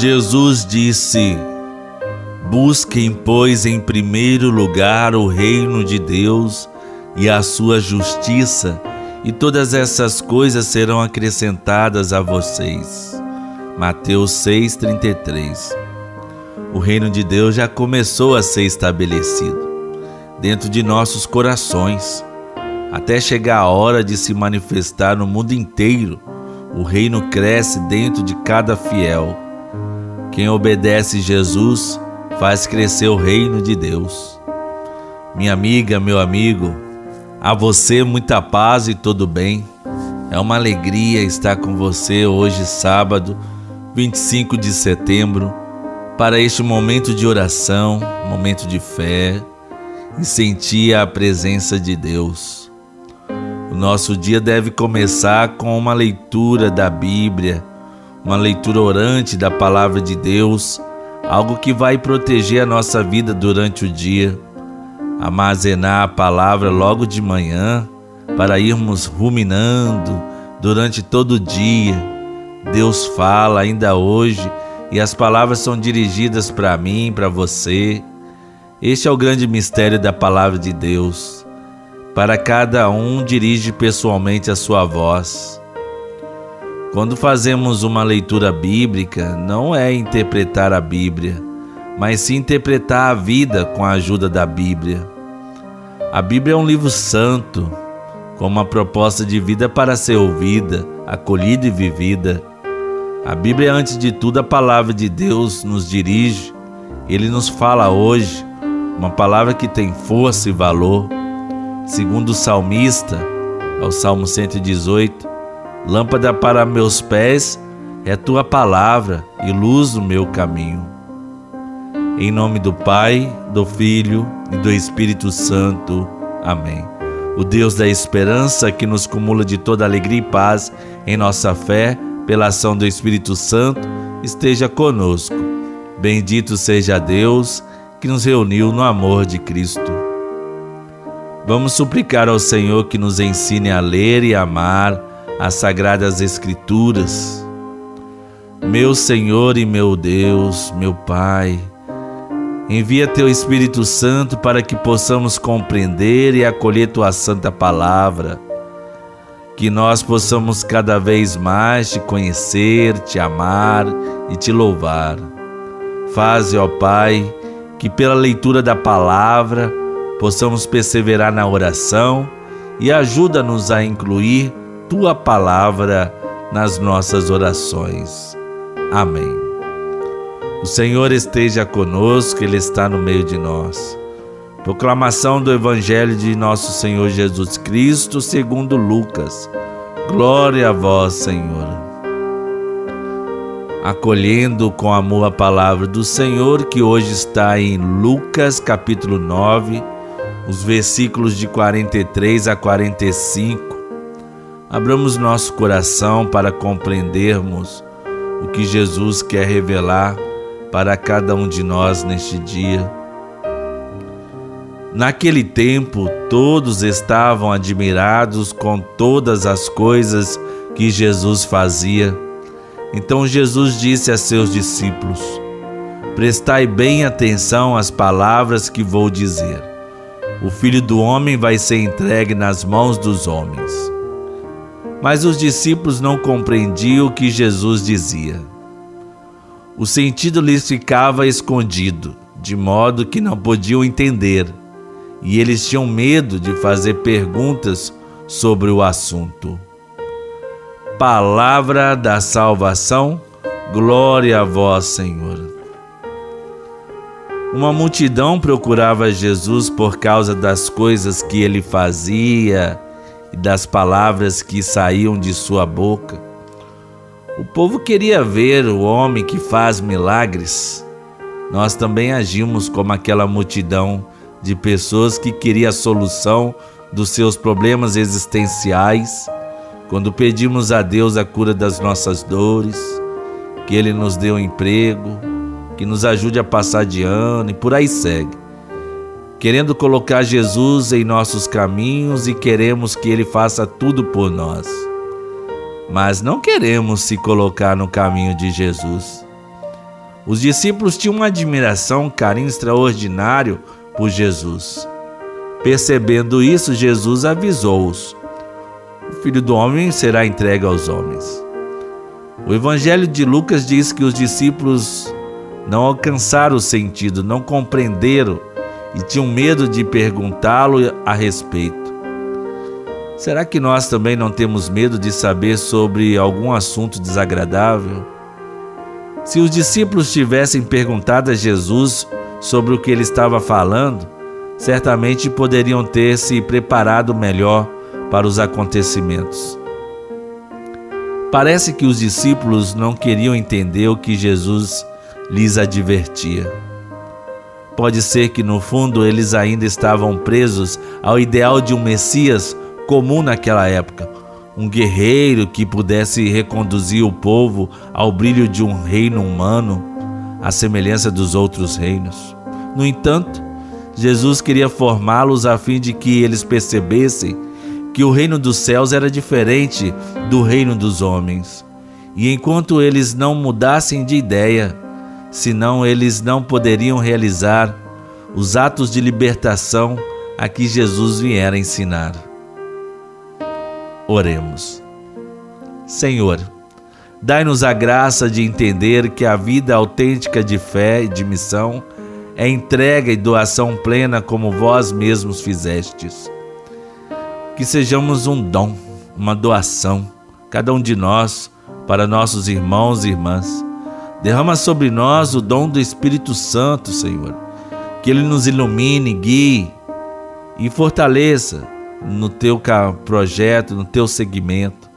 Jesus disse: Busquem, pois, em primeiro lugar o reino de Deus e a sua justiça, e todas essas coisas serão acrescentadas a vocês. Mateus 6:33. O reino de Deus já começou a ser estabelecido dentro de nossos corações, até chegar a hora de se manifestar no mundo inteiro. O reino cresce dentro de cada fiel. Quem obedece Jesus faz crescer o reino de Deus. Minha amiga, meu amigo, a você muita paz e todo bem. É uma alegria estar com você hoje, sábado, 25 de setembro, para este momento de oração, momento de fé e sentir a presença de Deus. Nosso dia deve começar com uma leitura da Bíblia, uma leitura orante da palavra de Deus algo que vai proteger a nossa vida durante o dia. Armazenar a palavra logo de manhã para irmos ruminando durante todo o dia. Deus fala ainda hoje e as palavras são dirigidas para mim, para você. Este é o grande mistério da palavra de Deus. Para cada um dirige pessoalmente a sua voz. Quando fazemos uma leitura bíblica, não é interpretar a Bíblia, mas sim interpretar a vida com a ajuda da Bíblia. A Bíblia é um livro santo, com uma proposta de vida para ser ouvida, acolhida e vivida. A Bíblia, antes de tudo, a palavra de Deus nos dirige. Ele nos fala hoje, uma palavra que tem força e valor. Segundo o salmista, é o Salmo 118, Lâmpada para meus pés é tua palavra e luz no meu caminho. Em nome do Pai, do Filho e do Espírito Santo. Amém. O Deus da esperança que nos cumula de toda alegria e paz em nossa fé, pela ação do Espírito Santo, esteja conosco. Bendito seja Deus que nos reuniu no amor de Cristo. Vamos suplicar ao Senhor que nos ensine a ler e amar as Sagradas Escrituras. Meu Senhor e meu Deus, meu Pai, envia Teu Espírito Santo para que possamos compreender e acolher Tua Santa Palavra, que nós possamos cada vez mais Te conhecer, Te amar e Te louvar. Faze, ó Pai, que pela leitura da palavra possamos perseverar na oração e ajuda-nos a incluir tua palavra nas nossas orações. Amém. O Senhor esteja conosco, Ele está no meio de nós. Proclamação do Evangelho de nosso Senhor Jesus Cristo, segundo Lucas. Glória a vós, Senhor. Acolhendo com amor a palavra do Senhor, que hoje está em Lucas, capítulo 9, os versículos de 43 a 45 Abramos nosso coração para compreendermos o que Jesus quer revelar para cada um de nós neste dia. Naquele tempo, todos estavam admirados com todas as coisas que Jesus fazia. Então Jesus disse a seus discípulos: Prestai bem atenção às palavras que vou dizer. O filho do homem vai ser entregue nas mãos dos homens. Mas os discípulos não compreendiam o que Jesus dizia. O sentido lhes ficava escondido, de modo que não podiam entender, e eles tinham medo de fazer perguntas sobre o assunto. Palavra da salvação, glória a vós, Senhor. Uma multidão procurava Jesus por causa das coisas que ele fazia e das palavras que saíam de sua boca. O povo queria ver o homem que faz milagres. Nós também agimos como aquela multidão de pessoas que queria a solução dos seus problemas existenciais, quando pedimos a Deus a cura das nossas dores, que Ele nos dê um emprego, que nos ajude a passar de ano e por aí segue querendo colocar Jesus em nossos caminhos e queremos que Ele faça tudo por nós. mas não queremos se colocar no caminho de Jesus. Os discípulos tinham uma admiração, um carinho extraordinário por Jesus. Percebendo isso, Jesus avisou-os: O filho do homem será entregue aos homens. O Evangelho de Lucas diz que os discípulos não alcançaram o sentido, não compreenderam e tinham medo de perguntá-lo a respeito. Será que nós também não temos medo de saber sobre algum assunto desagradável? Se os discípulos tivessem perguntado a Jesus sobre o que ele estava falando, certamente poderiam ter se preparado melhor para os acontecimentos. Parece que os discípulos não queriam entender o que Jesus lhes advertia. Pode ser que no fundo eles ainda estavam presos ao ideal de um Messias comum naquela época, um guerreiro que pudesse reconduzir o povo ao brilho de um reino humano, à semelhança dos outros reinos. No entanto, Jesus queria formá-los a fim de que eles percebessem que o reino dos céus era diferente do reino dos homens. E enquanto eles não mudassem de ideia, senão eles não poderiam realizar os atos de libertação a que Jesus viera ensinar. Oremos. Senhor, dai-nos a graça de entender que a vida autêntica de fé e de missão é entrega e doação plena como vós mesmos fizestes. Que sejamos um dom, uma doação, cada um de nós, para nossos irmãos e irmãs Derrama sobre nós o dom do Espírito Santo, Senhor. Que ele nos ilumine, guie e fortaleça no teu projeto, no teu segmento,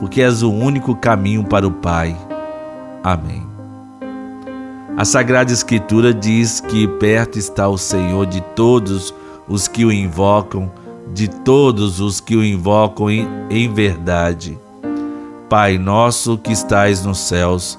porque és o único caminho para o Pai. Amém. A Sagrada Escritura diz que perto está o Senhor de todos os que o invocam, de todos os que o invocam em, em verdade. Pai nosso que estais nos céus,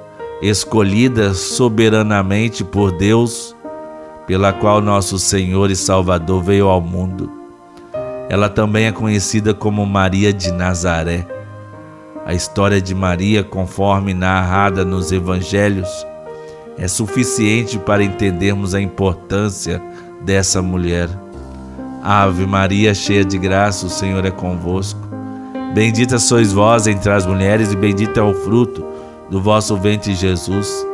escolhida soberanamente por Deus, pela qual nosso Senhor e Salvador veio ao mundo. Ela também é conhecida como Maria de Nazaré. A história de Maria, conforme narrada nos evangelhos, é suficiente para entendermos a importância dessa mulher. Ave Maria, cheia de graça, o Senhor é convosco. Bendita sois vós entre as mulheres, e bendito é o fruto do vosso ventre Jesus.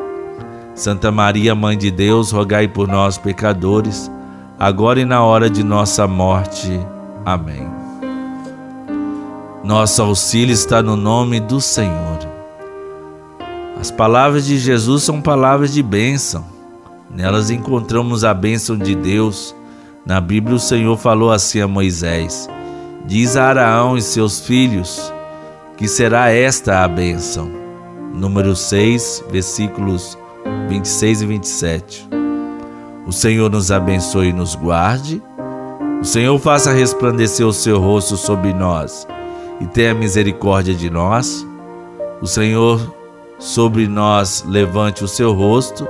Santa Maria, Mãe de Deus, rogai por nós, pecadores, agora e na hora de nossa morte. Amém. Nosso auxílio está no nome do Senhor. As palavras de Jesus são palavras de bênção. Nelas encontramos a bênção de Deus. Na Bíblia, o Senhor falou assim a Moisés: Diz a Araão e seus filhos que será esta a bênção número 6, versículos 26 e 27. O Senhor nos abençoe e nos guarde. O Senhor faça resplandecer o seu rosto sobre nós e tenha misericórdia de nós. O Senhor sobre nós levante o seu rosto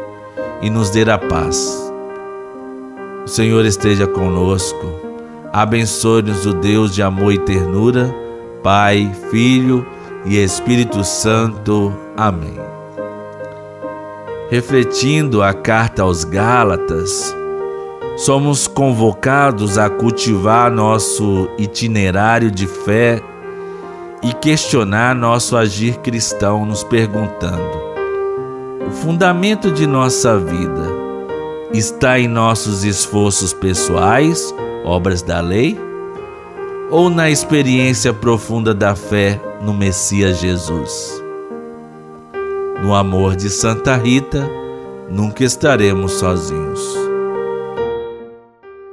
e nos dê a paz. O Senhor esteja conosco. Abençoe-nos o Deus de amor e ternura, Pai, Filho e Espírito Santo. Amém. Refletindo a carta aos Gálatas, somos convocados a cultivar nosso itinerário de fé e questionar nosso agir cristão, nos perguntando: o fundamento de nossa vida está em nossos esforços pessoais, obras da lei, ou na experiência profunda da fé no Messias Jesus? No amor de Santa Rita, nunca estaremos sozinhos.